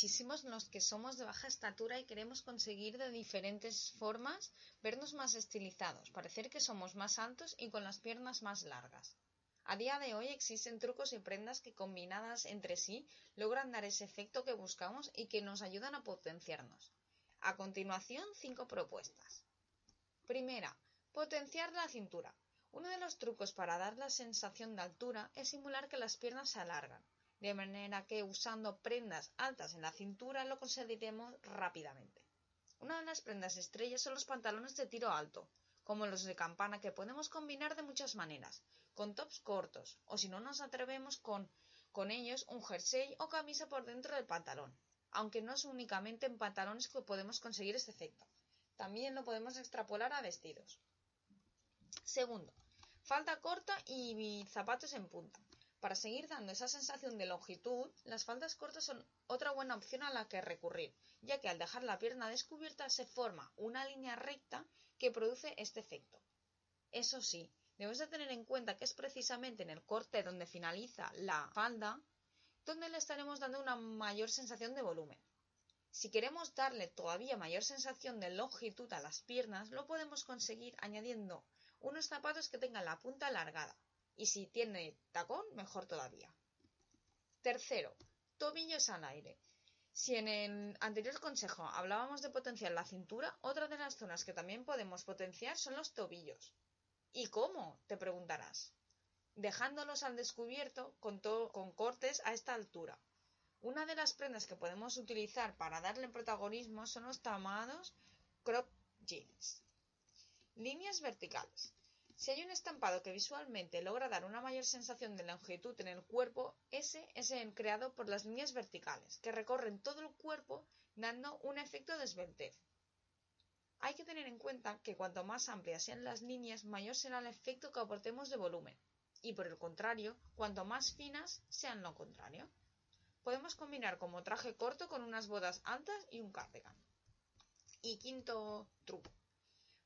muchísimos los que somos de baja estatura y queremos conseguir de diferentes formas vernos más estilizados, parecer que somos más altos y con las piernas más largas. A día de hoy existen trucos y prendas que combinadas entre sí logran dar ese efecto que buscamos y que nos ayudan a potenciarnos. A continuación, cinco propuestas. Primera, potenciar la cintura. Uno de los trucos para dar la sensación de altura es simular que las piernas se alargan de manera que usando prendas altas en la cintura lo conseguiremos rápidamente. Una de las prendas estrellas son los pantalones de tiro alto, como los de campana que podemos combinar de muchas maneras, con tops cortos, o si no nos atrevemos con, con ellos un jersey o camisa por dentro del pantalón, aunque no es únicamente en pantalones que podemos conseguir este efecto. También lo podemos extrapolar a vestidos. Segundo, falda corta y zapatos en punta. Para seguir dando esa sensación de longitud, las faldas cortas son otra buena opción a la que recurrir, ya que al dejar la pierna descubierta se forma una línea recta que produce este efecto. Eso sí, debes de tener en cuenta que es precisamente en el corte donde finaliza la falda donde le estaremos dando una mayor sensación de volumen. Si queremos darle todavía mayor sensación de longitud a las piernas, lo podemos conseguir añadiendo unos zapatos que tengan la punta alargada, y si tiene tacón, mejor todavía. Tercero, tobillos al aire. Si en el anterior consejo hablábamos de potenciar la cintura, otra de las zonas que también podemos potenciar son los tobillos. ¿Y cómo? te preguntarás. Dejándolos al descubierto con, cortes a esta altura. Una de las prendas que podemos utilizar para darle protagonismo son los tamados crop jeans. Líneas verticales. Si hay un estampado que visualmente logra dar una mayor sensación de longitud en el cuerpo, ese es el creado por las líneas verticales, que recorren todo el cuerpo dando un efecto de esbeltez. Hay que tener en cuenta que cuanto más amplias sean las líneas, mayor será el efecto que aportemos de volumen, y por el contrario, cuanto más finas sean lo contrario. Podemos combinar como traje corto con unas bodas altas y un cardigan. Y quinto truco.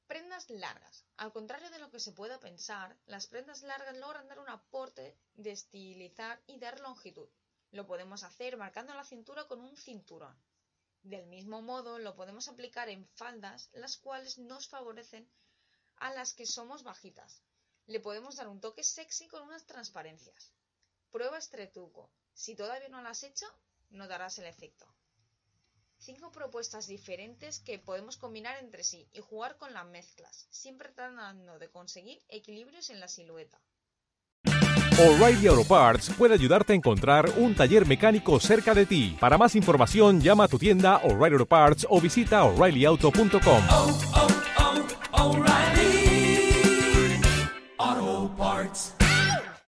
Prendas largas. Al contrario de lo que se pueda pensar, las prendas largas logran dar un aporte de estilizar y dar longitud. Lo podemos hacer marcando la cintura con un cinturón. Del mismo modo, lo podemos aplicar en faldas, las cuales nos favorecen a las que somos bajitas. Le podemos dar un toque sexy con unas transparencias. Prueba este truco. Si todavía no lo has hecho, no darás el efecto cinco propuestas diferentes que podemos combinar entre sí y jugar con las mezclas, siempre tratando de conseguir equilibrios en la silueta. O'Reilly Auto Parts puede ayudarte a encontrar un taller mecánico cerca de ti. Para más información, llama a tu tienda O'Reilly Auto Parts o visita oreillyauto.com.